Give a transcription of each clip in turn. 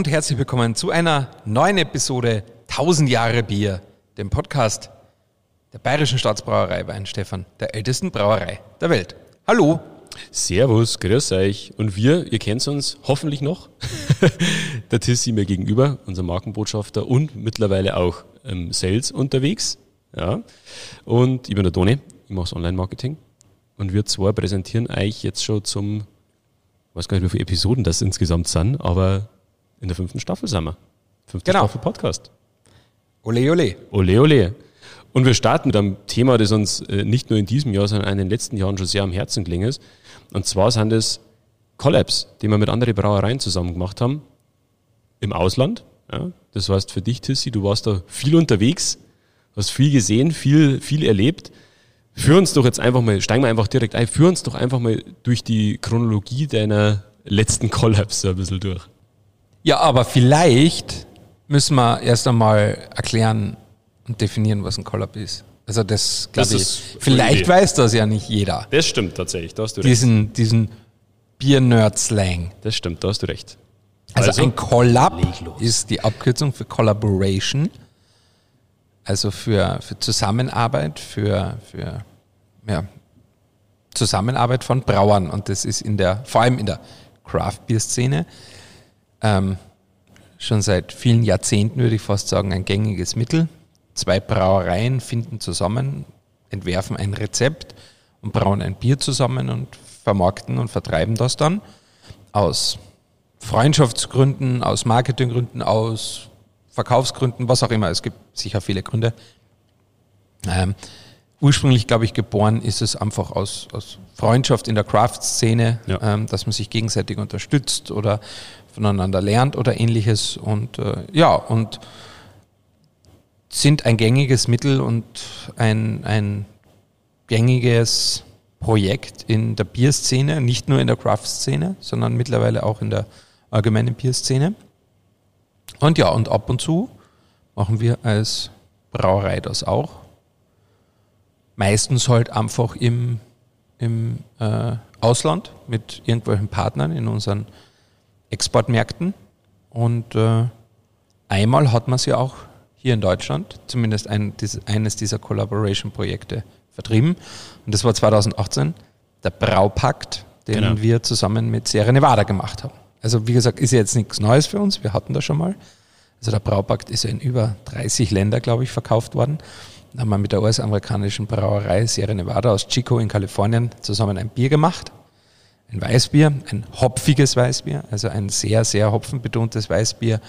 und herzlich willkommen zu einer neuen Episode 1000 Jahre Bier, dem Podcast der Bayerischen Staatsbrauerei Weinstefan, der ältesten Brauerei der Welt. Hallo. Servus, grüß euch. Und wir, ihr kennt uns hoffentlich noch. der Tissi mir gegenüber, unser Markenbotschafter und mittlerweile auch im Sales unterwegs. Ja. Und ich bin der Toni, ich mache Online-Marketing. Und wir zwei präsentieren euch jetzt schon zum, ich weiß gar nicht, wie viele Episoden das insgesamt sind, aber in der fünften Staffel sind wir. Fünfte Genau. Staffel Podcast. Ole, ole. Ole, ole. Und wir starten mit einem Thema, das uns äh, nicht nur in diesem Jahr, sondern in den letzten Jahren schon sehr am Herzen gelegen ist. Und zwar sind es Collabs, die wir mit anderen Brauereien zusammen gemacht haben. Im Ausland. Ja. Das heißt für dich, Tissi, du warst da viel unterwegs, hast viel gesehen, viel, viel erlebt. Führ uns doch jetzt einfach mal, steigen wir einfach direkt ein, führ uns doch einfach mal durch die Chronologie deiner letzten Collabs so ein bisschen durch. Ja, aber vielleicht müssen wir erst einmal erklären und definieren, was ein Collab ist. Also das, glaube ich, vielleicht Idee. weiß das ja nicht jeder. Das stimmt tatsächlich, da hast du recht. Diesen, diesen Bier-Nerd-Slang. Das stimmt, da hast du recht. Also, ein Collab ist die Abkürzung für Collaboration, also für, für Zusammenarbeit, für, für ja, Zusammenarbeit von Brauern. Und das ist in der, vor allem in der Craft-Bier-Szene, ähm, schon seit vielen Jahrzehnten, würde ich fast sagen, ein gängiges Mittel. Zwei Brauereien finden zusammen, entwerfen ein Rezept und brauen ein Bier zusammen und vermarkten und vertreiben das dann aus Freundschaftsgründen, aus Marketinggründen, aus Verkaufsgründen, was auch immer. Es gibt sicher viele Gründe. Ähm, ursprünglich, glaube ich, geboren ist es einfach aus, aus Freundschaft in der Craft-Szene, Ja. ähm, dass man sich gegenseitig unterstützt oder voneinander lernt oder ähnliches. Und äh, ja, und sind ein gängiges Mittel und ein, ein gängiges Projekt in der Bierszene, nicht nur in der Craft-Szene, sondern mittlerweile auch in der allgemeinen Bierszene. Und ja, und ab und zu machen wir als Brauerei das auch. Meistens halt einfach im, im äh, Ausland mit irgendwelchen Partnern in unseren Exportmärkten. Und äh, einmal hat man sie auch hier in Deutschland, zumindest ein, dies, eines dieser Collaboration-Projekte vertrieben. Und das war 2018 der Braupakt, den Genau. wir zusammen mit Sierra Nevada gemacht haben. Also wie gesagt, ist ja jetzt nichts Neues für uns, wir hatten das schon mal. Also der Braupakt ist ja in über 30 Länder, glaube ich, verkauft worden. Da haben wir mit der US-amerikanischen Brauerei Sierra Nevada aus Chico in Kalifornien zusammen ein Bier gemacht. Ein Weißbier, ein hopfiges Weißbier, also ein sehr, sehr hopfenbetontes Weißbier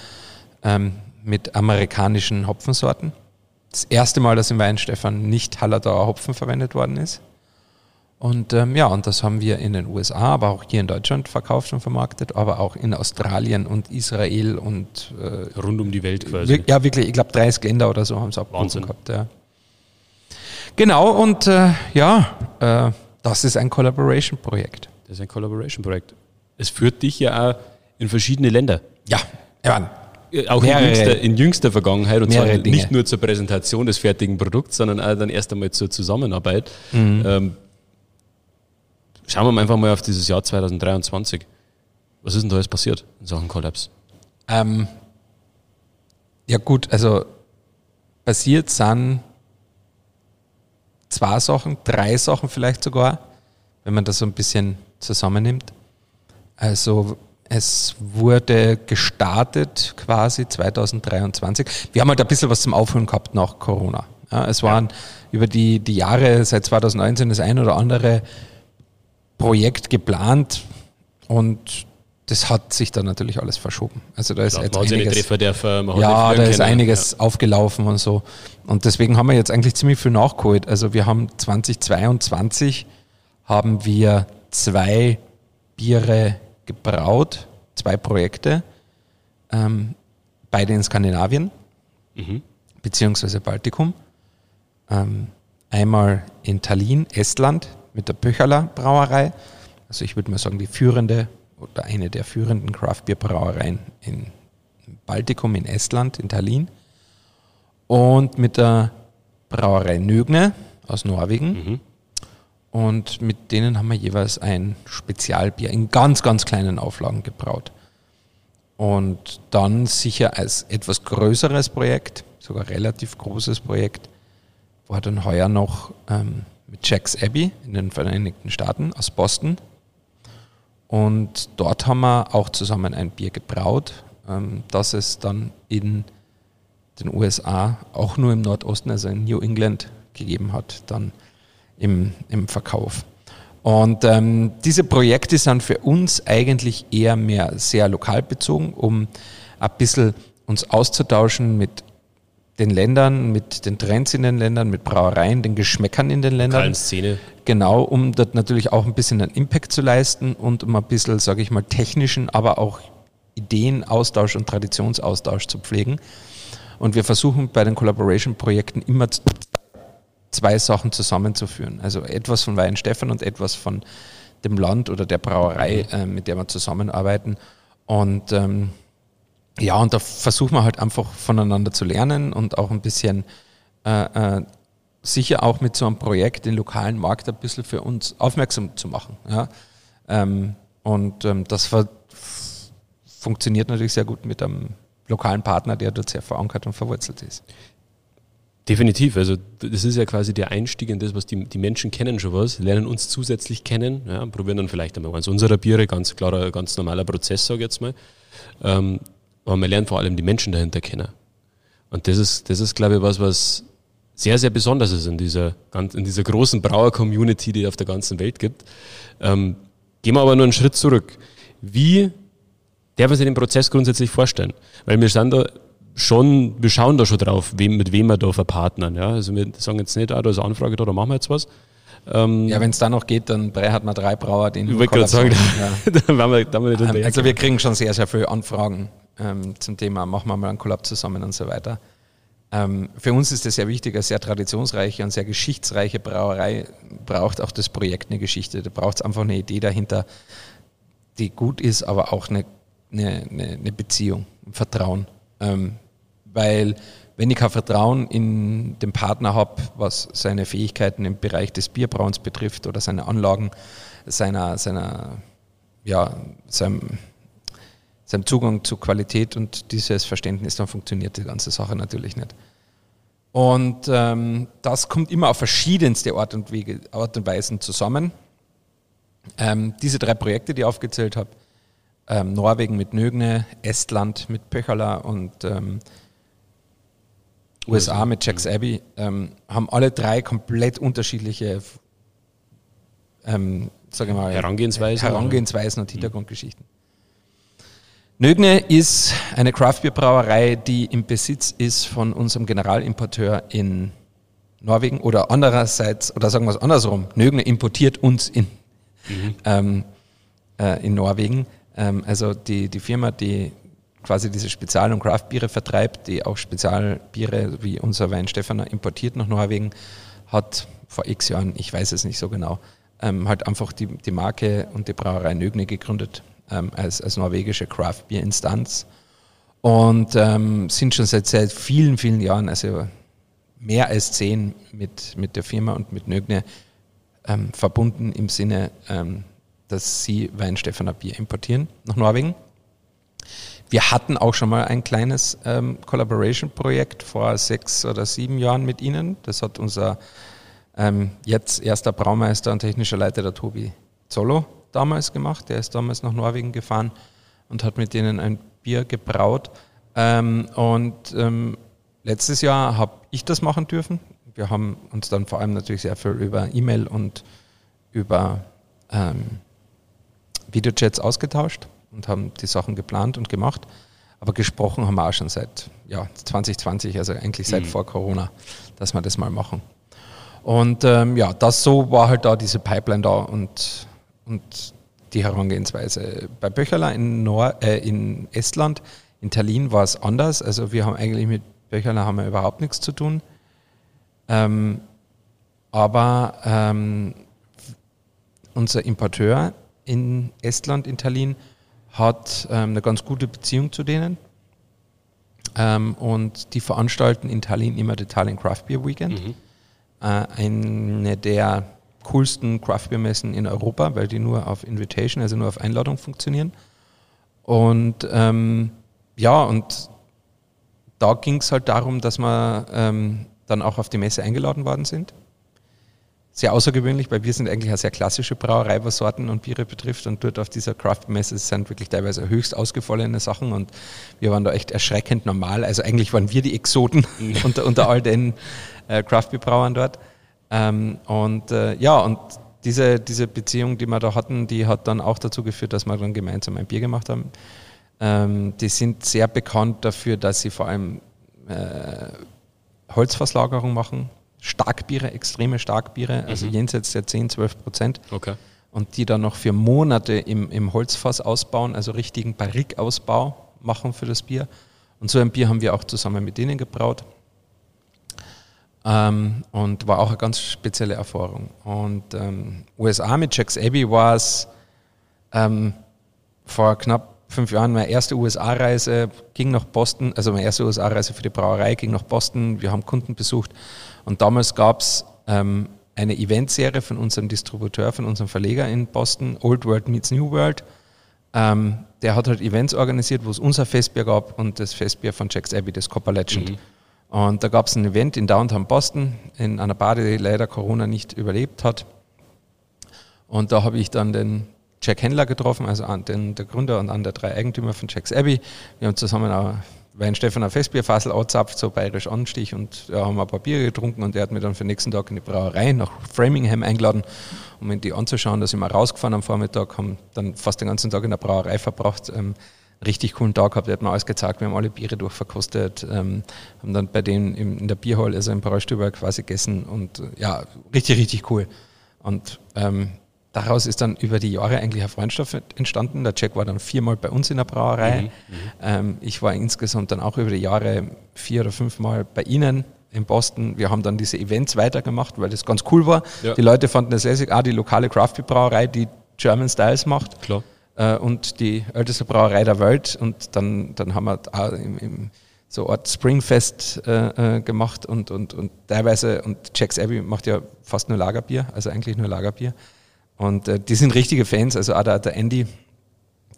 ähm, mit amerikanischen Hopfensorten. Das erste Mal, dass im Weinstefan nicht Hallertauer Hopfen verwendet worden ist. Und ähm, ja, und das haben wir in den USA, aber auch hier in Deutschland verkauft und vermarktet, aber auch in Australien und Israel und äh, Rund um die Welt quasi. ja, wirklich, ich glaube 30 Länder oder so haben es Wahnsinn. gehabt. Ja. Genau, und äh, ja, äh, das ist ein Collaboration-Projekt. Das ist ein Collaboration-Projekt. Es führt dich ja auch in verschiedene Länder. Ja, ja, Äh, Auch in Mehrere- jüngster, in jüngster Vergangenheit. Und zwar Dinge. nicht nur zur Präsentation des fertigen Produkts, sondern auch dann erst einmal zur Zusammenarbeit. Mhm. Ähm, schauen wir mal einfach mal auf dieses Jahr 2023. Was ist denn da alles passiert in Sachen Collabs? Ähm, ja gut, also passiert sind zwei Sachen, drei Sachen vielleicht sogar, wenn man das so ein bisschen zusammennimmt. Also es wurde gestartet quasi 2023. Wir haben halt ein bisschen was zum Aufholen gehabt nach Corona. Ja, es waren über die, die Jahre seit 2019 das ein oder andere Projekt geplant und das hat sich dann natürlich alles verschoben. Also da ist Man jetzt einiges, treffen dürfen, ja, da ist können. einiges aufgelaufen und so. Und deswegen haben wir jetzt eigentlich ziemlich viel nachgeholt. Also wir haben 2022 haben wir zwei Biere gebraut, zwei Projekte, ähm, beide in Skandinavien, Mhm. beziehungsweise Baltikum. Ähm, einmal in Tallinn, Estland, mit der Pöcherler Brauerei. Also ich würde mal sagen, die führende oder eine der führenden Craft-Bier-Brauereien in Baltikum, in Estland, in Tallinn. Und mit der Brauerei Nögne aus Norwegen. Mhm. Und mit denen haben wir jeweils ein Spezialbier in ganz, ganz kleinen Auflagen gebraut. Und dann sicher als etwas größeres Projekt, sogar relativ großes Projekt, war dann heuer noch ähm, mit Jack's Abbey in den Vereinigten Staaten aus Boston. Und dort haben wir auch zusammen ein Bier gebraut, ähm, das es dann in den USA auch nur im Nordosten, also in New England, gegeben hat, dann im, im Verkauf. Und ähm, diese Projekte sind für uns eigentlich eher mehr sehr lokal bezogen, um ein bisschen uns auszutauschen mit den Ländern, mit den Trends in den Ländern, mit Brauereien, den Geschmäckern in den Ländern. Lokalen Szene. Genau, um dort natürlich auch ein bisschen einen Impact zu leisten und um ein bisschen, sage ich mal, technischen, aber auch Ideenaustausch und Traditionsaustausch zu pflegen. Und wir versuchen bei den Collaboration-Projekten immer zwei Sachen zusammenzuführen. Also etwas von Weihenstephan und etwas von dem Land oder der Brauerei, äh, mit der wir zusammenarbeiten. Und ähm, ja, und da versuchen wir halt einfach voneinander zu lernen und auch ein bisschen äh, äh, sicher auch mit so einem Projekt den lokalen Markt ein bisschen für uns aufmerksam zu machen. Ja? Ähm, und ähm, das funktioniert natürlich sehr gut mit einem lokalen Partner, der dort sehr verankert und verwurzelt ist. Definitiv, also das ist ja quasi der Einstieg in das, was die, die Menschen kennen schon was, lernen uns zusätzlich kennen, ja, probieren dann vielleicht einmal eins unserer Biere, ganz klarer, ganz normaler Prozess, sage ich jetzt mal. Ähm, aber man lernt vor allem die Menschen dahinter kennen. Und das ist, das ist, glaube ich, was, was sehr, sehr besonders ist in dieser, in dieser großen Brauer-Community, die es auf der ganzen Welt gibt. Ähm, gehen wir aber nur einen Schritt zurück. Wie darf man sich den Prozess grundsätzlich vorstellen? Weil wir sind da schon, wir schauen da schon drauf, wem, mit wem wir da verpartnern. Ja? Also wir sagen jetzt nicht, ah, da ist eine Anfrage da, da machen wir jetzt was. Ähm, ja, wenn es da noch geht, dann hat man drei Brauer, den Ich wollte gerade sagen, ja. dann wir, dann wir nicht ähm, Also wir kriegen schon sehr, sehr viele Anfragen ähm, zum Thema, machen wir mal einen Kollab zusammen und so weiter. Ähm, für uns ist das sehr wichtig, eine sehr traditionsreiche und sehr geschichtsreiche Brauerei braucht auch das Projekt eine Geschichte. Da braucht es einfach eine Idee dahinter, die gut ist, aber auch eine, eine, eine Beziehung, ein Vertrauen. Ähm, weil wenn ich kein Vertrauen in den Partner habe, was seine Fähigkeiten im Bereich des Bierbrauens betrifft oder seine Anlagen, seiner, seiner, ja, seinem, seinem Zugang zu Qualität und dieses Verständnis, dann funktioniert die ganze Sache natürlich nicht. Und ähm, das kommt immer auf verschiedenste Art und, Wege, Art und Weisen zusammen. Ähm, diese drei Projekte, die ich aufgezählt habe, ähm, Norwegen mit Nögne, Estland mit Pöchala und ähm, USA mit Jack's Abbey, ähm, haben alle drei komplett unterschiedliche ähm, sage mal, Herangehensweisen, Herangehensweisen und Hintergrundgeschichten. Nögne ist eine Craftbeer-Brauerei, die im Besitz ist von unserem Generalimporteur in Norwegen oder andererseits, oder sagen wir es andersrum, Nögne importiert uns in, mhm. ähm, äh, in Norwegen. Ähm, also die, die Firma, die quasi diese Spezial- und Craft-Biere vertreibt, die auch Spezialbiere wie unser Wein Stefaner importiert nach Norwegen, hat vor x Jahren, ich weiß es nicht so genau, ähm, halt einfach die, die Marke und die Brauerei Nögne gegründet ähm, als, als norwegische Craft-Bier-Instanz. Und ähm, sind schon seit, seit vielen, vielen Jahren, also mehr als zehn mit, mit der Firma und mit Nögne ähm, verbunden im Sinne, ähm, dass sie Weinstefaner Bier importieren nach Norwegen. Wir hatten auch schon mal ein kleines ähm, Collaboration-Projekt vor sechs oder sieben Jahren mit ihnen. Das hat unser ähm, jetzt erster Braumeister und technischer Leiter, der Tobi Zollo, damals gemacht. Der ist damals nach Norwegen gefahren und hat mit denen ein Bier gebraut. Ähm, und ähm, letztes Jahr habe ich das machen dürfen. Wir haben uns dann vor allem natürlich sehr viel über E-Mail und über ähm, Videochats ausgetauscht und haben die Sachen geplant und gemacht. Aber gesprochen haben wir auch schon seit ja, 2020, also eigentlich seit mhm. vor Corona, dass wir das mal machen. Und ähm, ja, das so war halt da diese Pipeline da und, und die Herangehensweise. Bei Böcherler in, Nor äh, in Estland, in Tallinn war es anders. Also wir haben eigentlich mit Böcherler haben wir überhaupt nichts zu tun. Ähm, aber ähm, unser Importeur in Estland, in Tallinn, hat ähm, eine ganz gute Beziehung zu denen. Ähm, und die veranstalten in Tallinn immer die Tallinn Craft Beer Weekend. Mhm. Äh, eine der coolsten Craft Beer Messen in Europa, weil die nur auf Invitation, also nur auf Einladung funktionieren. Und ähm, ja, und da ging es halt darum, dass wir ähm, dann auch auf die Messe eingeladen worden sind. Sehr außergewöhnlich, weil wir sind eigentlich eine sehr klassische Brauerei, was Sorten und Biere betrifft. Und dort auf dieser Craft-Messe sind wirklich teilweise höchst ausgefallene Sachen und wir waren da echt erschreckend normal. Also eigentlich waren wir die Exoten unter, unter all den äh, Craft-Brauern dort. Ähm, und äh, ja, und diese, diese Beziehung, die wir da hatten, die hat dann auch dazu geführt, dass wir dann gemeinsam ein Bier gemacht haben. Ähm, die sind sehr bekannt dafür, dass sie vor allem äh, Holzverslagerung machen, Starkbiere, extreme Starkbiere, also mhm. jenseits der 10, 12 Prozent. Okay. Und die dann noch für Monate im, im Holzfass ausbauen, also richtigen Barrikausbau machen für das Bier. Und so ein Bier haben wir auch zusammen mit denen gebraut. Ähm, und war auch eine ganz spezielle Erfahrung. Und ähm, USA mit Jack's Abbey war es ähm, vor knapp fünf Jahren meine erste USA-Reise, ging nach Boston, also meine erste USA-Reise für die Brauerei ging nach Boston, wir haben Kunden besucht und damals gab es ähm, eine Eventserie von unserem Distributeur, von unserem Verleger in Boston, Old World Meets New World. Ähm, der hat halt Events organisiert, wo es unser Festbier gab und das Festbier von Jack's Abbey, das Copper Legend. Mhm. Und da gab es ein Event in Downtown Boston, in einer Bar, die leider Corona nicht überlebt hat. Und da habe ich dann den Jack Händler getroffen, also den der Gründer und an der drei Eigentümer von Jack's Abbey. Wir haben zusammen auch Wein Stefan ein Festbierfassel angezapft, so bayerisch Anstich und ja, haben ein paar Bier getrunken und er hat mich dann für den nächsten Tag in die Brauerei nach Framingham eingeladen, um mir die anzuschauen. Da sind wir rausgefahren am Vormittag, haben dann fast den ganzen Tag in der Brauerei verbracht. Ähm, richtig coolen Tag gehabt, er hat mir alles gezeigt, wir haben alle Biere durchverkostet, ähm, haben dann bei denen in der Bierhall, also im Braustüber quasi gegessen und ja, richtig, richtig cool. Und ähm, daraus ist dann über die Jahre eigentlich eine Freundschaft entstanden. Der Jack war dann viermal bei uns in der Brauerei. Mhm, mhm, ähm, ich war insgesamt dann auch über die Jahre vier oder fünfmal bei Ihnen in Boston. Wir haben dann diese Events weitergemacht, weil das ganz cool war. Ja. Die Leute fanden das lässig. Ah, die lokale Craft Brauerei, die German Styles macht. Klar. Äh, und die älteste Brauerei der Welt. Und dann, dann haben wir auch im, im so Art Springfest äh, äh, gemacht und, und, und teilweise, und Jack's Abbey macht ja fast nur Lagerbier, also eigentlich nur Lagerbier. Und äh, die sind richtige Fans, also auch der, der Andy,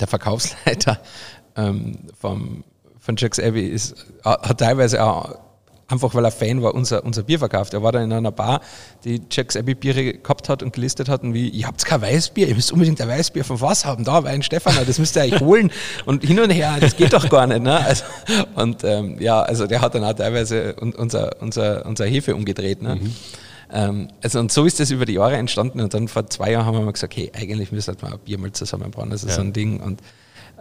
der Verkaufsleiter ähm, vom, von Jack's Abbey, ist, äh, hat teilweise auch einfach weil er Fan war, unser, unser Bier verkauft. Er war da in einer Bar, die Jack's Abbey Biere gehabt hat und gelistet hat und wie, ihr habt kein Weißbier, ihr müsst unbedingt ein Weißbier von was haben, da, Wein Stefan, das müsst ihr euch holen und hin und her, das geht doch gar nicht. Ne? Also, und ähm, ja, also der hat dann auch teilweise unser, unser, unser Hefe umgedreht. Ne? Mhm. Ähm, also und so ist das über die Jahre entstanden und dann vor zwei Jahren haben wir mal gesagt, hey, eigentlich müssen wir ein Bier mal zusammenbauen, das ist ja. so ein Ding und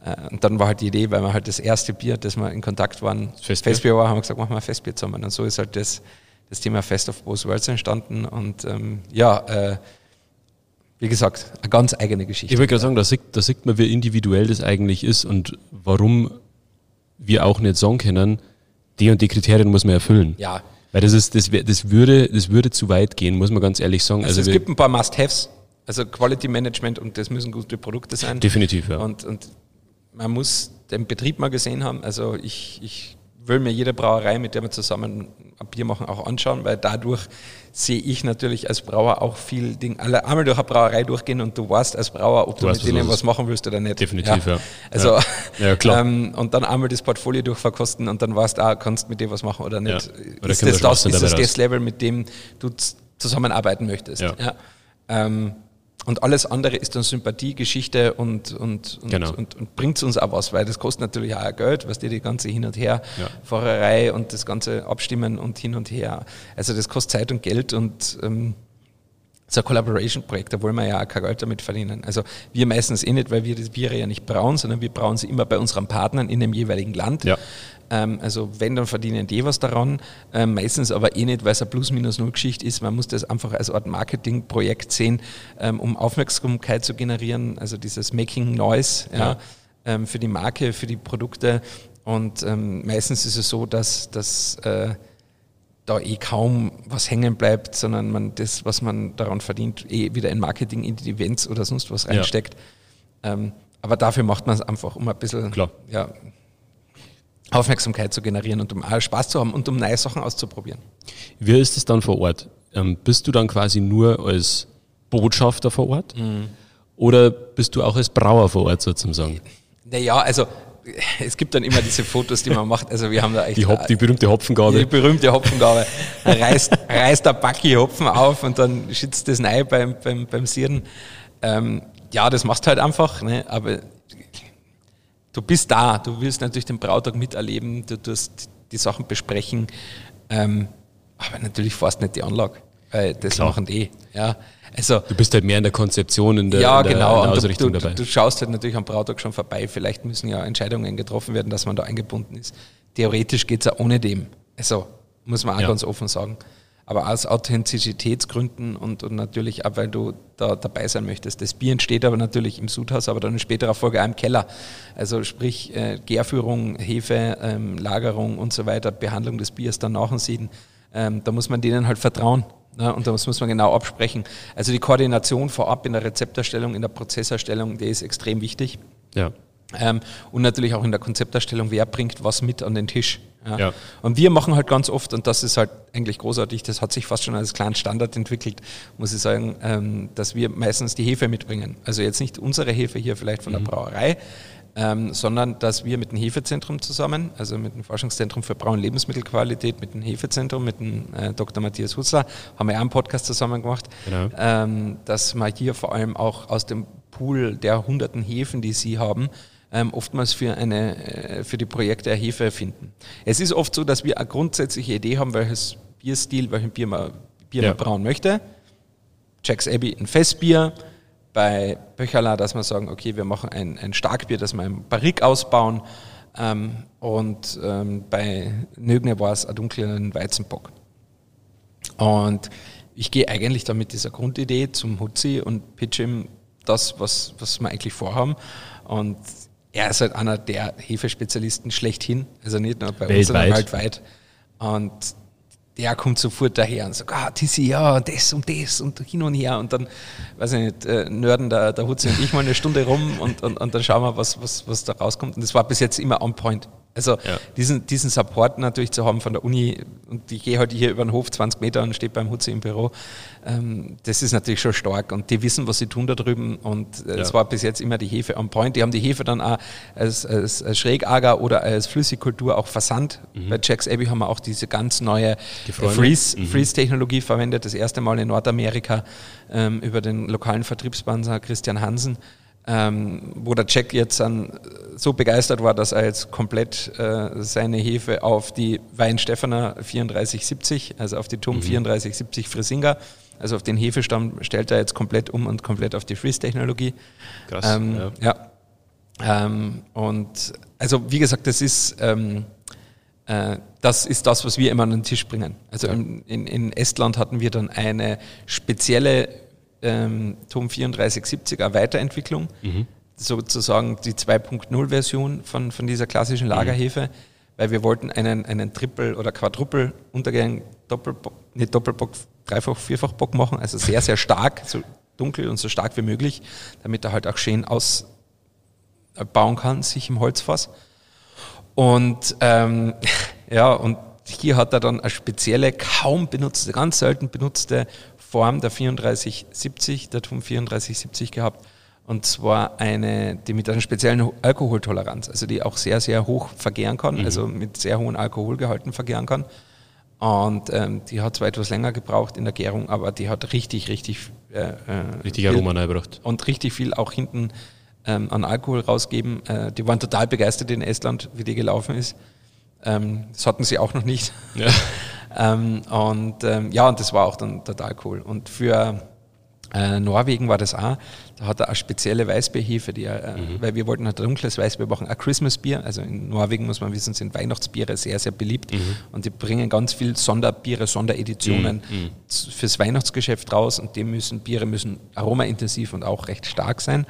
äh, und dann war halt die Idee, weil wir halt das erste Bier, das wir in Kontakt waren, Festbier, Festbier war, haben wir gesagt, machen wir ein Festbier zusammen. Und so ist halt das, das Thema Fest of Both Worlds entstanden. Und ähm, ja, äh, wie gesagt, eine ganz eigene Geschichte. Ich würde gerade sagen, da sieht, da sieht man, wie individuell das eigentlich ist und warum wir auch nicht sagen können, die und die Kriterien muss man erfüllen. Ja, weil das ist, das, das würde, das würde zu weit gehen, muss man ganz ehrlich sagen. Also, also es gibt ein paar Must-Haves, also Quality Management und das müssen gute Produkte sein. Definitiv, ja. Und, und man muss den Betrieb mal gesehen haben. Also ich, ich will mir jede Brauerei, mit der wir zusammen ein Bier machen, auch anschauen, weil dadurch sehe ich natürlich als Brauer auch viel Ding. Alle einmal durch eine Brauerei durchgehen und du weißt als Brauer, ob du, du mit denen was machen willst oder nicht. Definitiv, ja. ja. Also ja. klar. Ähm, und dann einmal das Portfolio durchverkosten und dann weißt du, ah, kannst mit dem was machen oder nicht. Oder ist das das, ist das, das Level, mit dem du zusammenarbeiten möchtest? Ja. Ähm, und alles andere ist dann Sympathie, Geschichte und, und, und, genau. und, und bringt uns auch was, weil das kostet natürlich auch Geld, was dir die ganze Hin- und Her-Fahrerei ja. und das ganze Abstimmen und hin und her. Also das kostet Zeit und Geld und ähm, das ist ein Collaboration-Projekt, da wollen wir ja auch kein Geld damit verdienen. Also wir meistens eh nicht, weil wir die Biere ja nicht brauen, sondern wir brauen sie immer bei unseren Partnern in dem jeweiligen Land. Ja. Ähm, also wenn, dann verdienen die was daran. Ähm, meistens aber eh nicht, weil es eine Plus-Minus-Null-Geschichte ist. Man muss das einfach als Art Marketing-Projekt sehen, ähm, um Aufmerksamkeit zu generieren. Also dieses Making Noise ja, für die Marke, für die Produkte. Und meistens ist es so, dass, dass äh, da eh kaum was hängen bleibt, sondern man das, was man daran verdient, eh wieder in Marketing, in die Events oder sonst was reinsteckt. Ja. Ähm, aber dafür macht man es einfach, um ein bisschen Klar. Ja, Aufmerksamkeit zu generieren und um Spaß zu haben und um neue Sachen auszuprobieren. Wie ist es dann vor Ort? Ähm, bist du dann quasi nur als Botschafter vor Ort? Mhm. Oder bist du auch als Brauer vor Ort sozusagen? Naja, also es gibt dann immer diese Fotos, die man macht. Also wir haben da echt die, Hop, die berühmte Hopfengabe. Die berühmte Hopfengabe. reißt, reißt der Backi Hopfen auf und dann schützt das rein beim, beim, beim Sieren. Ähm, ja, das machst du halt einfach, ne? aber du bist da, du willst natürlich den Brautag miterleben, du tust die Sachen besprechen, ähm, aber natürlich fährst nicht die Anlage, weil das Klar. machen die. Ja. Also, du bist halt mehr in der Konzeption, in der, ja, in der, genau. in der Ausrichtung du, du, dabei. Du schaust halt natürlich am Brautag schon vorbei, vielleicht müssen ja Entscheidungen getroffen werden, dass man da eingebunden ist. Theoretisch geht es ja ohne dem. Also muss man auch ja. ganz offen sagen aber aus Authentizitätsgründen und, und natürlich auch, weil du da dabei sein möchtest. Das Bier entsteht aber natürlich im Sudhaus, aber dann in späterer Folge auch im Keller. Also sprich äh, Gärführung, Hefe, ähm, Lagerung und so weiter, Behandlung des Biers dann nach dem Sieden. Ähm, da muss man denen halt vertrauen. Ne? Und das muss man genau absprechen. Also die Koordination vorab in der Rezepterstellung, in der Prozesserstellung, die ist extrem wichtig. Ja. Ähm, und natürlich auch in der Konzepterstellung, wer bringt was mit an den Tisch. Ja. ja. Und wir machen halt ganz oft, und das ist halt eigentlich großartig, das hat sich fast schon als kleinen Standard entwickelt, muss ich sagen, ähm, dass wir meistens die Hefe mitbringen. Also jetzt nicht unsere Hefe hier vielleicht von der mhm. Brauerei, ähm, sondern dass wir mit dem Hefezentrum zusammen, also mit dem Forschungszentrum für Brau- und Lebensmittelqualität, mit dem Hefezentrum, mit dem äh, Dr. Matthias Hussler, haben wir auch einen Podcast zusammen gemacht, genau. ähm, dass wir hier vor allem auch aus dem Pool der hunderten Hefen, die sie haben, ähm, oftmals für, eine, äh, für die Projekte eine Hefe finden. Es ist oft so, dass wir eine grundsätzliche Idee haben, welches Bierstil, welchen Bier man, Bier ja. man brauen möchte. Jack's Abbey ein Festbier, bei Böcherla, dass wir sagen, okay, wir machen ein, ein Starkbier, das wir im Barrik ausbauen ähm, und ähm, bei Nögne war es ein dunklen Weizenbock. Und ich gehe eigentlich da mit dieser Grundidee zum Hutzi und pitch ihm das, was, was wir eigentlich vorhaben. Und er ist halt einer der Hefespezialisten schlechthin, also nicht nur bei weltweit. uns, sondern weltweit. Und der kommt sofort daher und sagt, ah, Tissi, ja, das und das und hin und her. Und dann, weiß ich nicht, äh, nörden der, der Hutzi und ich mal eine Stunde rum und, und, und dann schauen wir, was, was, was da rauskommt. Und das war bis jetzt immer on point. Also ja. diesen, diesen Support natürlich zu haben von der Uni und ich gehe halt hier über den Hof 20 Meter und stehe beim Hutzi im Büro, ähm, das ist natürlich schon stark und die wissen, was sie tun da drüben und äh, es ja. war bis jetzt immer die Hefe on point. Die haben die Hefe dann auch als, als, als Schrägager oder als Flüssigkultur auch versandt. Mhm. Bei Jacks Abbey haben wir auch diese ganz neue Freeze-Technologie mhm. verwendet, das erste Mal in Nordamerika ähm, über den lokalen Vertriebsbanzer Christian Hansen ähm, wo der Jack jetzt dann so begeistert war, dass er jetzt komplett äh, seine Hefe auf die Weinstephaner 3470, also auf die TUM mhm. 3470 Frisinga, also auf den Hefestamm stellt er jetzt komplett um und komplett auf die Freeze-Technologie. Krass. Ähm, ja. ja. Ähm, und also wie gesagt, das ist ähm, äh, das ist das, was wir immer an den Tisch bringen. Also ja. in, in, in Estland hatten wir dann eine spezielle ähm, TOM 3470er Weiterentwicklung, mhm. sozusagen die 2.0-Version von, von dieser klassischen mhm. Lagerhefe, mhm. weil wir wollten einen, einen Triple- oder Quadruple-Untergang, Doppelbock, nicht Doppelbock, Dreifach-, Vierfachbock machen, also sehr, sehr stark, so dunkel und so stark wie möglich, damit er halt auch schön ausbauen kann, sich im Holzfass. Und ähm, ja, und hier hat er dann eine spezielle, kaum benutzte, ganz selten benutzte Form der 3470, der TUM 3470 gehabt. Und zwar eine, die mit einer speziellen Alkoholtoleranz, also die auch sehr, sehr hoch vergären kann, mhm. also mit sehr hohen Alkoholgehalten vergären kann. Und ähm, die hat zwar etwas länger gebraucht in der Gärung, aber die hat richtig, richtig, äh, äh richtig Aroma reingebracht. Und richtig viel auch hinten ähm, an Alkohol rausgeben. Äh, die waren total begeistert in Estland, wie die gelaufen ist. Ähm, das hatten sie auch noch nicht. Ja. ähm, und ähm, ja, und das war auch dann total cool. Und für äh, Norwegen war das auch, da hat er eine spezielle Weißbierhefe, die, äh, mhm. weil wir wollten halt ein dunkles Weißbier machen, ein Christmas-Bier. Also in Norwegen muss man wissen, sind Weihnachtsbiere sehr, sehr beliebt mhm. und die bringen ganz viel Sonderbiere, Sondereditionen mhm. mhm. fürs Weihnachtsgeschäft raus und die müssen, Biere müssen aromaintensiv und auch recht stark sein.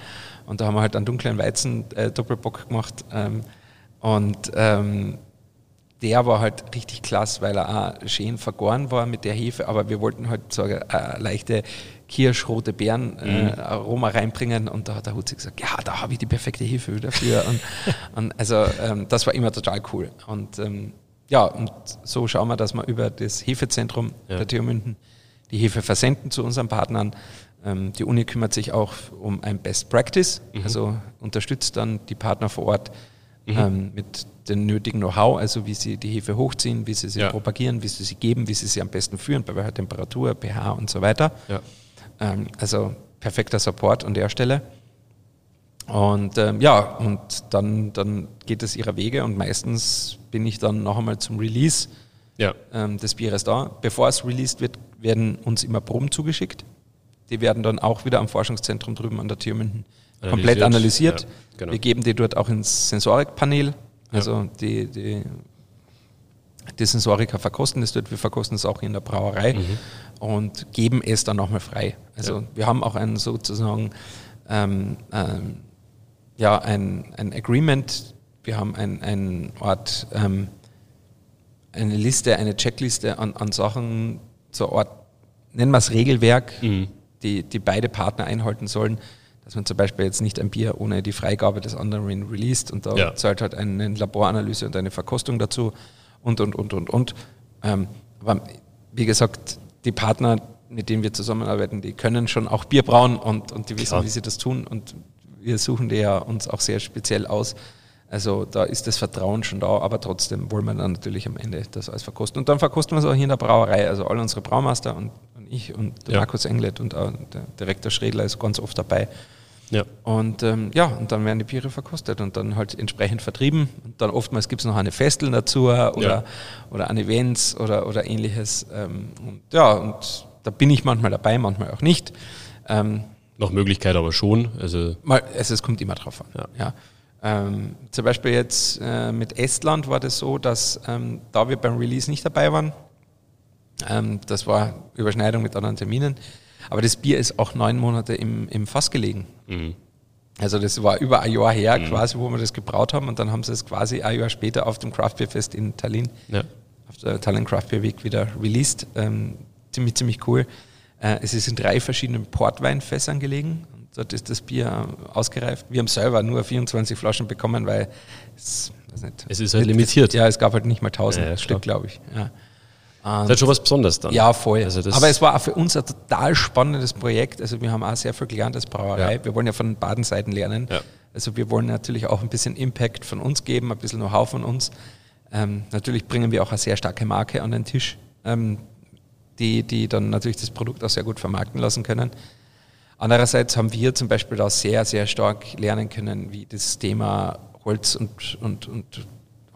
Und da haben wir halt einen dunklen Weizen äh, Doppelbock gemacht ähm, und ähm, der war halt richtig klasse, weil er auch schön vergoren war mit der Hefe, aber wir wollten halt so eine, eine leichte kirschrote Beeren äh, mhm. Aroma reinbringen und da hat der Hutzi gesagt, ja, da habe ich die perfekte Hefe dafür und, und also ähm, das war immer total cool und ähm, ja, und so schauen wir, dass wir über das Hefezentrum ja. der TU München die Hefe versenden zu unseren Partnern Ähm, die Uni kümmert sich auch um ein Best Practice, Mhm. also unterstützt dann die Partner vor Ort ähm, mit dem nötigen Know-how, also wie sie die Hefe hochziehen, wie sie sie Ja. propagieren, wie sie sie geben, wie sie sie am besten führen, bei welcher Temperatur, pH und so weiter. Ja. Ähm, also perfekter Support an der Stelle. Und ähm, ja, und dann, dann geht es ihrer Wege und meistens bin ich dann noch einmal zum Release Ja. ähm, des Bieres da. Bevor es released wird, werden uns immer Proben zugeschickt. Die werden dann auch wieder am Forschungszentrum drüben an der TU München komplett Analysiert. analysiert. Ja, genau. Wir geben die dort auch ins Sensorikpanel. Also die, die, die Sensoriker verkosten es dort, wir verkosten es auch in der Brauerei und geben es dann nochmal frei. Also Ja. wir haben auch ein sozusagen ähm, ähm, ja, ein, ein Agreement, wir haben ein, ein Art, ähm, eine Liste, eine Checkliste an, an Sachen zur Art, nennen wir es Regelwerk, Mhm. die, die beide Partner einhalten sollen, dass man zum Beispiel jetzt nicht ein Bier ohne die Freigabe des anderen released und da Ja. zahlt halt eine Laboranalyse und eine Verkostung dazu und, und, und, und, und. Ähm, aber wie gesagt, die Partner, mit denen wir zusammenarbeiten, die können schon auch Bier brauen und, und die wissen, Klar. wie sie das tun und wir suchen die ja uns auch sehr speziell aus. Also da ist das Vertrauen schon da, aber trotzdem wollen wir dann natürlich am Ende das alles verkosten. Und dann verkosten wir es auch hier in der Brauerei. Also alle unsere Braumeister und, und ich und der Ja. Markus Englet und auch der Direktor Schredler ist ganz oft dabei. Ja. Und ähm, ja, und dann werden die Biere verkostet und dann halt entsprechend vertrieben. Und dann oftmals gibt es noch eine Festel dazu oder, Ja. oder an Events oder, oder ähnliches. Ähm, und ja, und da bin ich manchmal dabei, manchmal auch nicht. Ähm, Nach Möglichkeit aber schon. Also Mal, also es kommt immer drauf an. Ja. Ja. Ähm, zum Beispiel jetzt äh, mit Estland war das so, dass ähm, da wir beim Release nicht dabei waren, ähm, das war Überschneidung mit anderen Terminen, aber das Bier ist auch neun Monate im, im Fass gelegen. mhm. Also das war über ein Jahr her quasi, wo wir das gebraut haben und dann haben sie es quasi ein Jahr später auf dem Craft Beer Fest in Tallinn ja. auf der Tallinn Craft Beer Week wieder released. Ähm, ziemlich, ziemlich cool. Äh, es ist in drei verschiedenen Portweinfässern gelegen. Und dort ist das Bier ausgereift. Wir haben selber nur 24 Flaschen bekommen, weil es, nicht, Es ist halt limitiert. ja, es gab halt nicht mal 1000 Ja, ja, Stück, glaube ich. Ja. Das ist halt schon was Besonderes dann. Ja, voll. Also Aber es war auch für uns ein total spannendes Projekt. Also wir haben auch sehr viel gelernt als Brauerei. Ja. Wir wollen ja von beiden Seiten lernen. Ja. Also wir wollen natürlich auch ein bisschen Impact von uns geben, ein bisschen Know-how von uns. Ähm, natürlich bringen wir auch eine sehr starke Marke an den Tisch, ähm, die, die dann natürlich das Produkt auch sehr gut vermarkten lassen können. Andererseits haben wir zum Beispiel da sehr, sehr stark lernen können, wie das Thema Holz und, und, und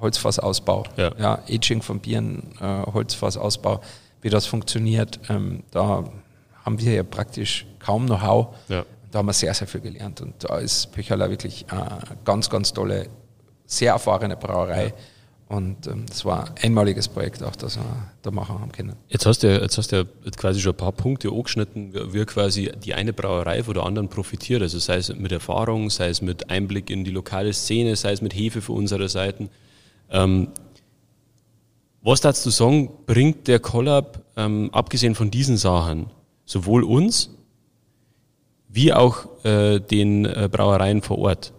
Holzfassausbau, Ja. ja, Aging von Bieren, äh, Holzfassausbau, wie das funktioniert. Ähm, da haben wir ja praktisch kaum Know-how. Ja. Da haben wir sehr, sehr viel gelernt. Und da ist Pöcherler wirklich eine ganz, ganz tolle, sehr erfahrene Brauerei. Und ähm, das war ein einmaliges Projekt auch, das wir da machen haben können. Jetzt hast du ja, jetzt hast du ja quasi schon ein paar Punkte angeschnitten, wie quasi die eine Brauerei von der anderen profitiert. Also sei es mit Erfahrung, sei es mit Einblick in die lokale Szene, sei es mit Hefe von unserer Seite. Ähm, was darfst du sagen, bringt der Collab, ähm, abgesehen von diesen Sachen, sowohl uns wie auch äh, den äh, Brauereien vor Ort?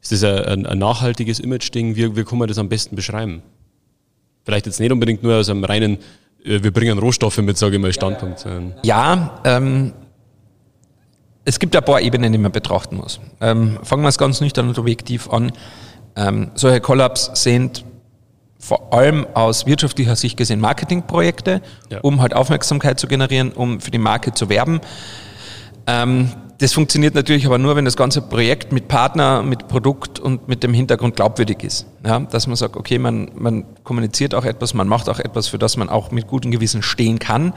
Ist das ein, ein, nachhaltiges Image-Ding? Wie, wie kann man das am besten beschreiben? Vielleicht jetzt nicht unbedingt nur aus einem reinen, äh, wir bringen Rohstoffe mit, sage ich mal, Standpunkt. Ja, ähm, es gibt ein paar Ebenen, die man betrachten muss. Ähm, fangen wir es ganz nüchtern und objektiv an. Ähm, solche Collabs sind vor allem aus wirtschaftlicher Sicht gesehen Marketingprojekte, Ja. um halt Aufmerksamkeit zu generieren, um für die Marke zu werben. Ähm, das funktioniert natürlich aber nur, wenn das ganze Projekt mit Partner, mit Produkt und mit dem Hintergrund glaubwürdig ist. Ja, dass man sagt, okay, man, man kommuniziert auch etwas, man macht auch etwas, für das man auch mit gutem Gewissen stehen kann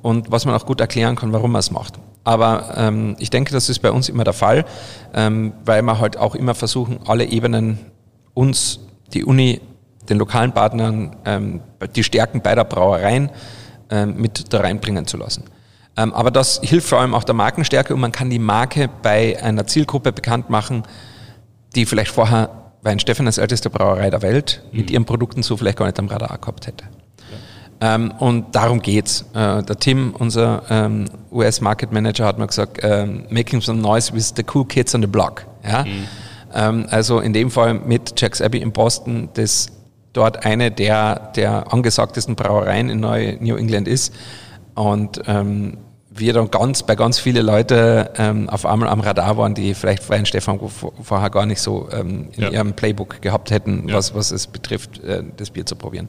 und was man auch gut erklären kann, warum man es macht. Aber ähm, ich denke, das ist bei uns immer der Fall, ähm, weil wir halt auch immer versuchen, alle Ebenen uns, die Uni, den lokalen Partnern, ähm, die Stärken beider Brauereien ähm, mit da reinbringen zu lassen. Ähm, aber das hilft vor allem auch der Markenstärke und man kann die Marke bei einer Zielgruppe bekannt machen, die vielleicht vorher Weinsteffen als älteste Brauerei der Welt mit ihren Produkten so vielleicht gar nicht am Radar gehabt hätte. Ähm, und darum geht's. Äh, der Tim, unser ähm, US Market Manager, hat mir gesagt, ähm, making some noise with the cool kids on the block. Ja? Ähm, also in dem Fall mit Jack's Abbey in Boston, das dort eine der, der angesagtesten Brauereien in New England ist. Und ähm, wir dann ganz bei ganz viele Leute ähm, auf einmal am Radar waren, die vielleicht Wein Stefan vorher gar nicht so ähm, in ja. ihrem Playbook gehabt hätten, ja. was, was es betrifft, äh, das Bier zu probieren.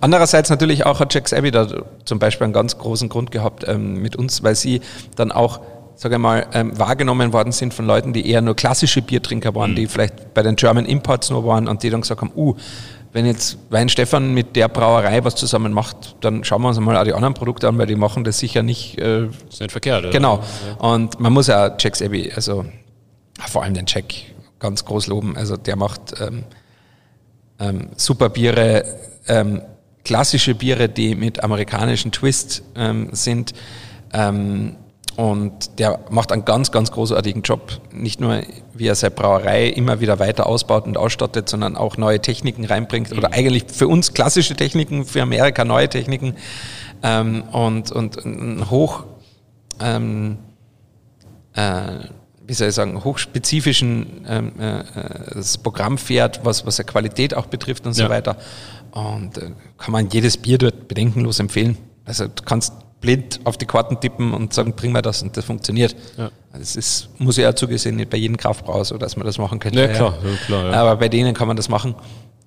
Andererseits natürlich auch hat Jack's Abbey da zum Beispiel einen ganz großen Grund gehabt ähm, mit uns, weil sie dann auch sage mal, ähm, wahrgenommen worden sind von Leuten, die eher nur klassische Biertrinker waren, mhm. die vielleicht bei den German Imports nur waren und die dann gesagt haben, uh, wenn jetzt Weinstefan mit der Brauerei was zusammen macht, dann schauen wir uns mal auch die anderen Produkte an, weil die machen das sicher nicht. Äh, ist nicht verkehrt, oder? Genau. Und man muss ja Jack's Abbey, also vor allem den Jack ganz groß loben. Also der macht ähm, ähm, super Biere, ähm, klassische Biere, die mit amerikanischen Twist ähm, sind. Ähm, und der macht einen ganz, ganz großartigen Job. Nicht nur, wie er seine Brauerei immer wieder weiter ausbaut und ausstattet, sondern auch neue Techniken reinbringt. Mhm. Oder eigentlich für uns klassische Techniken, für Amerika neue Techniken. Ähm, und, und ein hoch, ähm, äh, wie soll ich sagen, hochspezifischen ähm, äh, das Programm fährt, was, was der Qualität auch betrifft und ja. so weiter. Und äh, kann man jedes Bier dort bedenkenlos empfehlen. Also du kannst blind auf die Karten tippen und sagen, bring mir das und das funktioniert. Ja. Das ist, muss ja zugesehen, nicht bei jedem Kraftbrauer so, dass man das machen könnte. Ja, klar, ja, klar. Ja. Aber bei denen kann man das machen.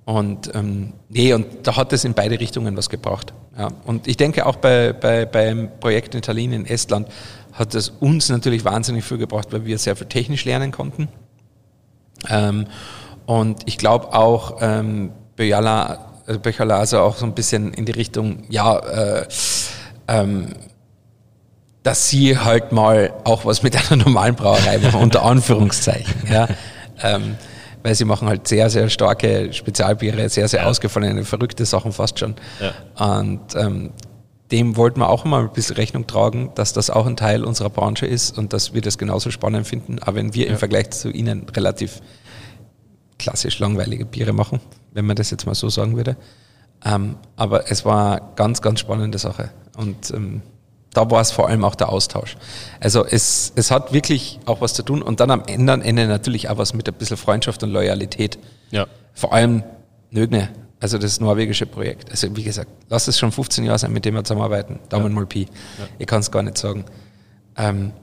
Und ähm, nee, und da hat es in beide Richtungen was gebracht. Ja. Und ich denke auch bei, bei, beim Projekt in Tallinn in Estland hat es uns natürlich wahnsinnig viel gebracht, weil wir sehr viel technisch lernen konnten. Ähm, und ich glaube auch ähm, Böjala, also Böchala also auch so ein bisschen in die Richtung, ja, äh, ähm, dass sie halt mal auch was mit einer normalen Brauerei machen, unter Anführungszeichen. Ja. Ähm, weil sie machen halt sehr, sehr starke Spezialbiere, sehr, sehr ja. ausgefallene, verrückte Sachen fast schon. Ja. Und ähm, dem wollten wir auch mal ein bisschen Rechnung tragen, dass das auch ein Teil unserer Branche ist und dass wir das genauso spannend finden. Aber wenn wir im Vergleich zu ihnen relativ klassisch langweilige Biere machen, wenn man das jetzt mal so sagen würde. Ähm, aber es war ganz, ganz spannende Sache. Und ähm, da war es vor allem auch der Austausch. Also es, es hat wirklich auch was zu tun und dann am Ende, Ende natürlich auch was mit ein bisschen Freundschaft und Loyalität. Ja. Vor allem Nögne, also das norwegische Projekt. Also wie gesagt, lass es schon 15 Jahre sein, mit dem wir zusammenarbeiten. Daumen ja. mal Pi. Ja. Ich kann es gar nicht sagen. Ähm,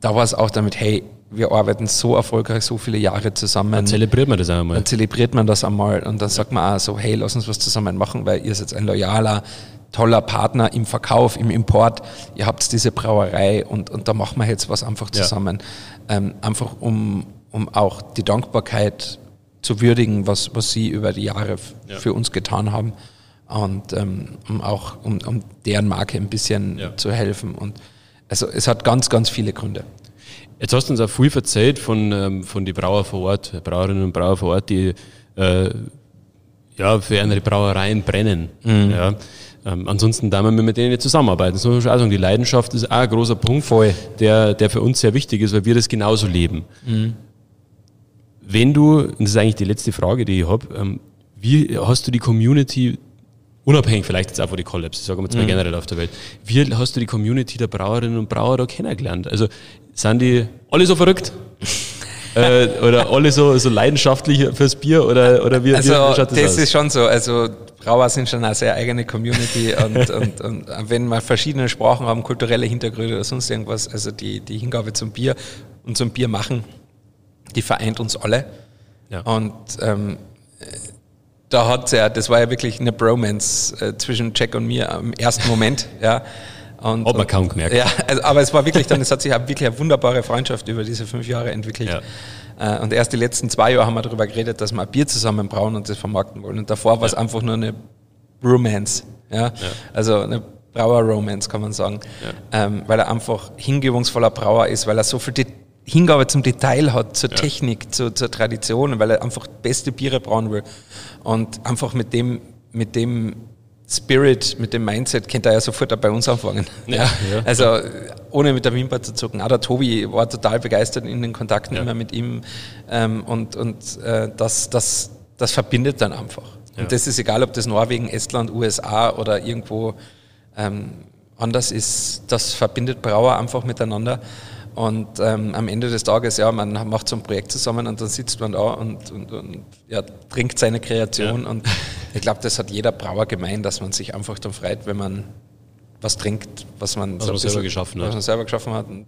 da war es auch damit, hey, wir arbeiten so erfolgreich, so viele Jahre zusammen. Dann zelebriert man das einmal. Dann zelebriert man das einmal und dann ja. sagt man auch so, hey, lass uns was zusammen machen, weil ihr seid ein loyaler, toller Partner im Verkauf, im Import. Ihr habt diese Brauerei und, und da machen wir jetzt was einfach zusammen. Ja. Ähm, einfach um, um auch die Dankbarkeit zu würdigen, was, was sie über die Jahre ja. für uns getan haben und ähm, um auch um, um deren Marke ein bisschen ja. zu helfen. Und also es hat ganz, ganz viele Gründe. Jetzt hast du uns auch viel erzählt von, ähm, von den Brauer vor Ort, Brauerinnen und Brauer vor Ort, die äh, ja, für andere Brauereien brennen. Mhm. Ja. Ähm, ansonsten da wir mit denen nicht zusammenarbeiten. Man schon auch sagen. Die Leidenschaft ist auch ein großer Punkt, Voll. Der, der für uns sehr wichtig ist, weil wir das genauso leben. Mhm. Wenn du, und das ist eigentlich die letzte Frage, die ich habe, ähm, wie hast du die Community, unabhängig vielleicht jetzt auch von die Collabs, wir jetzt mal mhm. generell auf der Welt, wie hast du die Community der Brauerinnen und Brauer da kennengelernt? Also sind die alle so verrückt? äh, oder alle so, so leidenschaftlich fürs Bier oder, oder wie, also, wie das, das aus? ist schon so. Also Brauer sind schon eine sehr eigene Community und, und, und wenn wir verschiedene Sprachen haben, kulturelle Hintergründe oder sonst irgendwas, also die, die Hingabe zum Bier und zum Bier machen, die vereint uns alle. Ja. Und ähm, da hat ja, das war ja wirklich eine Bromance äh, zwischen Jack und mir im ersten Moment, ja. Und, hat man kaum gemerkt. Ja, also, aber es war wirklich dann, es hat sich wirklich eine wunderbare Freundschaft über diese fünf Jahre entwickelt. Ja. Äh, und erst die letzten zwei Jahre haben wir darüber geredet, dass wir ein Bier zusammen brauen und das vermarkten wollen. Und davor war es einfach nur eine Romance. Ja? ja. Also eine Brauer-Romance, kann man sagen. Ja. Ähm, weil er einfach hingebungsvoller Brauer ist, weil er so viel De Hingabe zum Detail hat, zur ja. Technik, zu, zur Tradition, weil er einfach beste Biere brauen will. Und einfach mit dem, mit dem Spirit, mit dem Mindset, könnte er ja sofort bei uns anfangen. Ja, ja. Also ohne mit der Wimper zu zucken. Auch der Tobi war total begeistert in den Kontakten ja. immer mit ihm ähm, und, und äh, das, das, das verbindet dann einfach. Und das ist egal, ob das Norwegen, Estland, USA oder irgendwo ähm, anders ist, das verbindet Brauer einfach miteinander. Und ähm, am Ende des Tages, ja, man macht so ein Projekt zusammen und dann sitzt man da und, und, und ja, trinkt seine Kreation. Ja. Und ich glaube, das hat jeder Brauer gemeint, dass man sich einfach dann freut, wenn man was trinkt, was man, was man selber geschaffen hat. Was man selber geschaffen hat. Und,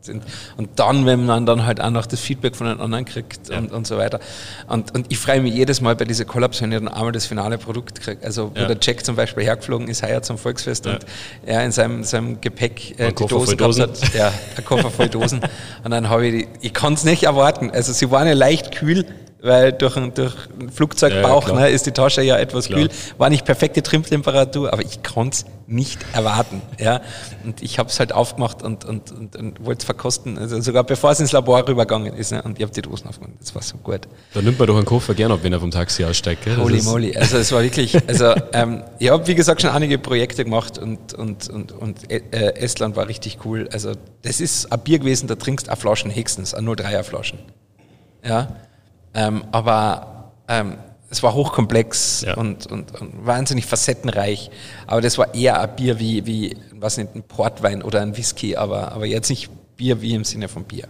und, dann, wenn man dann halt auch noch das Feedback von den anderen kriegt ja. und, und so weiter. Und, und ich freue mich jedes Mal bei diesen Collabs, wenn ich dann einmal das finale Produkt kriege. Also wo ja. der Jack zum Beispiel hergeflogen ist, heuer zum Volksfest ja. und er in seinem, seinem Gepäck äh, die Dosen gehabt hat. Ja, ein Koffer voll Dosen. und dann habe ich die, ich kann es nicht erwarten. Also sie waren ja leicht kühl, weil durch, ein, durch einen Flugzeugbauch ja, ne, ist die Tasche ja etwas klar. kühl. War nicht perfekte Trimptemperatur, aber ich konnte es nicht erwarten. Ja. Und ich habe es halt aufgemacht und, und, und, und wollte es verkosten, also sogar bevor es ins Labor rübergegangen ist. Ne, und ich habe die Dosen aufgemacht. Das war so gut. Da nimmt man doch einen Koffer gerne ab, wenn er vom Taxi aussteigt. Gell? Holy moly. Also es war wirklich, also ähm, ich habe wie gesagt schon einige Projekte gemacht und, und, und, und äh, Estland war richtig cool. Also das ist ein Bier gewesen, da trinkst du Flaschen höchstens, ein 03er Flaschen. Ja. Ähm, aber ähm, es war hochkomplex ja. und, und, und, wahnsinnig facettenreich. Aber das war eher ein Bier wie, wie was nicht, ein Portwein oder ein Whisky, aber, aber jetzt nicht Bier wie im Sinne von Bier.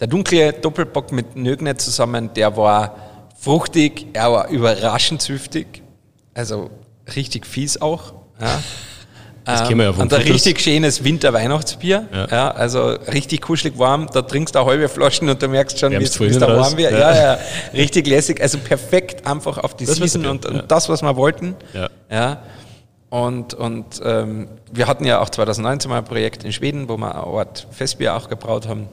Der dunkle Doppelbock mit Nögner zusammen, der war fruchtig, er war überraschend züftig, also richtig fies auch. Ja. Das ähm, wir ja von Und ein richtig schönes Winter-Weihnachtsbier. Ja. ja. also richtig kuschelig warm. Da trinkst du eine halbe Flaschen und du merkst schon, wie es da warm wird. Ja. ja. Ja, richtig lässig. Also perfekt einfach auf die das Season und, und das, was wir wollten. Ja. Und, und ähm, wir hatten ja auch 2019 mal ein Projekt in Schweden, wo wir eine Art Festbier auch gebraut haben.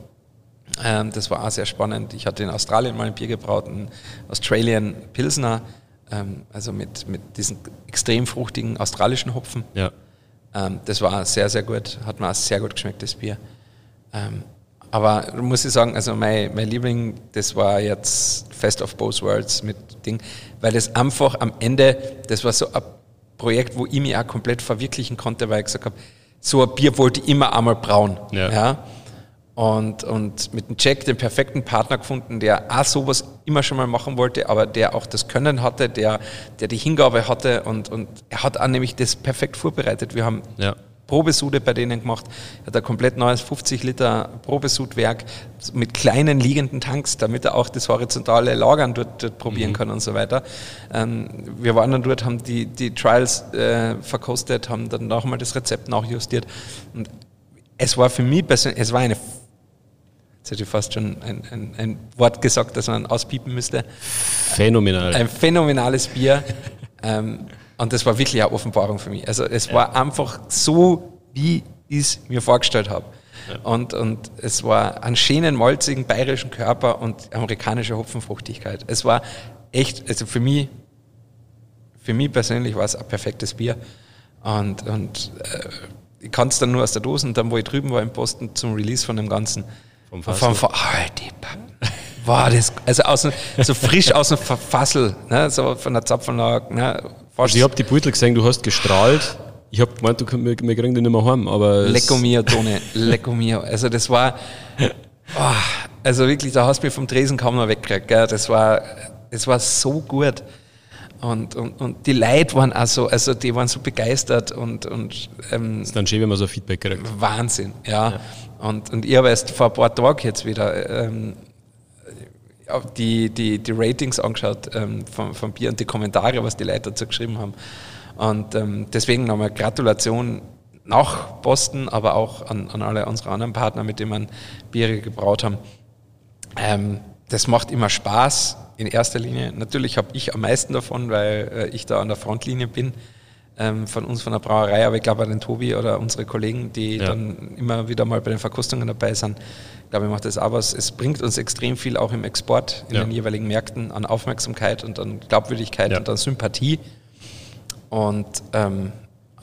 Ähm, das war auch sehr spannend. Ich hatte in Australien mal ein Bier gebraut, ein Australian Pilsner, ähm, also mit, mit diesen extrem fruchtigen australischen Hopfen. Ja. Ähm, das war sehr, sehr gut, hat mir auch sehr gut geschmeckt, das Bier. Ähm, aber muss ich sagen, also mein, mein Liebling, das war jetzt Fest of Both Worlds mit Ding, weil das einfach am Ende, das war so ein Projekt, wo ich mich auch komplett verwirklichen konnte, weil ich gesagt habe, so ein Bier wollte ich immer einmal brauen. Ja. ja? Und, und mit dem Jack den perfekten Partner gefunden, der auch sowas immer schon mal machen wollte, aber der auch das Können hatte, der, der die Hingabe hatte und, und er hat auch nämlich das perfekt vorbereitet. Wir haben ja. Probesude bei denen gemacht. Er hat ein komplett neues 50 Liter Probesudwerk mit kleinen liegenden Tanks, damit er auch das horizontale Lagern dort, dort probieren mhm. kann und so weiter. Ähm, wir waren dann dort, haben die, die Trials äh, verkostet, haben dann nochmal das Rezept nachjustiert. Und es war für mich persönlich, es war eine Jetzt hätte ich fast schon ein, ein, ein, Wort gesagt, das man auspiepen müsste. Phänomenal. Ein phänomenales Bier. ähm, und das war wirklich eine Offenbarung für mich. Also es ja. war einfach so, wie ich es mir vorgestellt habe. Ja. Und, und es war einen schönen, malzigen bayerischen Körper und amerikanische Hopfenfruchtigkeit. Es war echt, also für mich, für mich persönlich war es ein perfektes Bier. Und, und äh, ich kann es dann nur aus der Dose und dann, wo ich drüben war im Posten zum Release von dem Ganzen, vom Fassel. Vom, die War das, also aus, so frisch aus dem Fassel, ne, so von der Zapfenlage. Ne, also ich habe die Beutel gesehen, du hast gestrahlt. Ich habe gemeint, du, wir, wir kriegen den nicht mehr heim, aber... Lecco mio, Tone, lecco mio. Also das war, oh, also wirklich, da hast du mich vom Tresen kaum noch weggekriegt. Gell. Das, war, das war so gut. Und, und, und die Leute waren auch so, also die waren so begeistert und, und ähm, ist dann schön, wenn man so Feedback kriegt. Wahnsinn, ja. ja. Und, und ich habe erst vor ein paar Tagen jetzt wieder ähm, die, die, die Ratings angeschaut ähm, vom, vom Bier und die Kommentare, was die Leute dazu geschrieben haben. Und ähm, deswegen nochmal Gratulation nach Boston, aber auch an, an alle unsere anderen Partner, mit denen wir Biere gebraut haben. Ähm, das macht immer Spaß in erster Linie. Natürlich habe ich am meisten davon, weil äh, ich da an der Frontlinie bin ähm, von uns, von der Brauerei, aber ich glaube, den Tobi oder unsere Kollegen, die ja. dann immer wieder mal bei den Verkostungen dabei sind, glaube ich, macht das auch was. Es bringt uns extrem viel auch im Export in ja. den jeweiligen Märkten an Aufmerksamkeit und an Glaubwürdigkeit ja. und an Sympathie. Und ähm,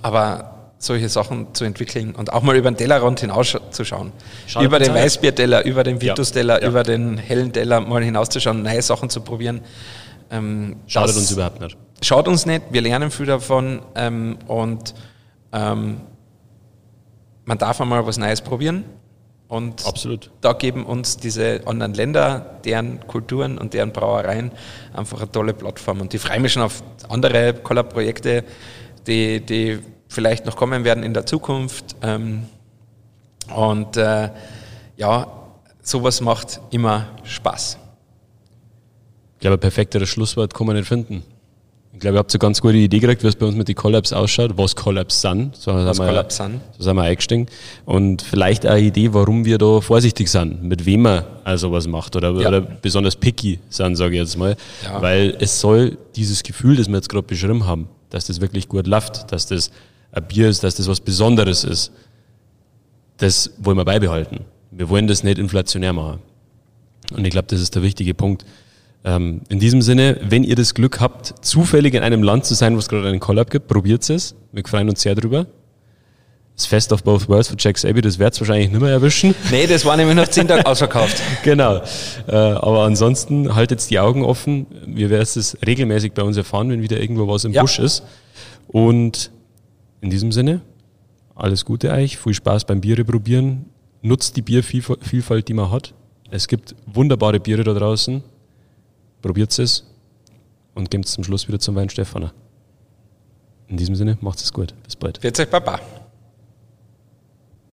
aber solche Sachen zu entwickeln und auch mal über den Tellerrand hinauszuschauen. Schaut über den Weißbierteller, über den Vitus-Teller, ja. über den hellen Teller mal hinauszuschauen, neue Sachen zu probieren. Ähm, Schadet uns überhaupt nicht. Schaut uns nicht, wir lernen viel davon ähm, und ähm, man darf einmal was Neues probieren. Und Absolut. da geben uns diese anderen Länder, deren Kulturen und deren Brauereien einfach eine tolle Plattform. Und ich freue mich schon auf andere Collab-Projekte, die, die vielleicht noch kommen werden in der Zukunft. Ähm, und äh, ja, sowas macht immer Spaß. Ich glaube, ein perfekteres Schlusswort kann man nicht finden. Ich glaube, ihr habt eine ganz gute Idee gekriegt, wie es bei uns mit den Collabs ausschaut, was Collabs sind. So Was sind wir, Collabs sind. So sind wir eingestiegen. Und vielleicht auch eine Idee, warum wir da vorsichtig sind, mit wem man also was macht oder, Ja. oder besonders picky sind, sage ich jetzt mal. Ja. Weil es soll dieses Gefühl, das wir jetzt gerade beschrieben haben, dass das wirklich gut läuft, dass das ein Bier ist, dass das was Besonderes ist, das wollen wir beibehalten. Wir wollen das nicht inflationär machen. Und ich glaube, das ist der wichtige Punkt. Ähm, in diesem Sinne, wenn ihr das Glück habt, zufällig in einem Land zu sein, wo es gerade einen Collab gibt, probiert es. Wir freuen uns sehr drüber. Das Fest of Both Worlds für Jack Abbey, das wird es wahrscheinlich nicht mehr erwischen. Nee, das war nämlich nach zehn Tagen ausverkauft. genau. Äh, aber ansonsten haltet die Augen offen. Wir werden es regelmäßig bei uns erfahren, wenn wieder irgendwo was im Ja. Busch ist. Und in diesem Sinne, alles Gute euch, viel Spaß beim Biere probieren. Nutzt die Biervielfalt, die man hat. Es gibt wunderbare Biere da draußen. Probiert es und gebt zum Schluss wieder zum Wein Stefaner. In diesem Sinne, macht es gut. Bis bald. Wird euch Papa.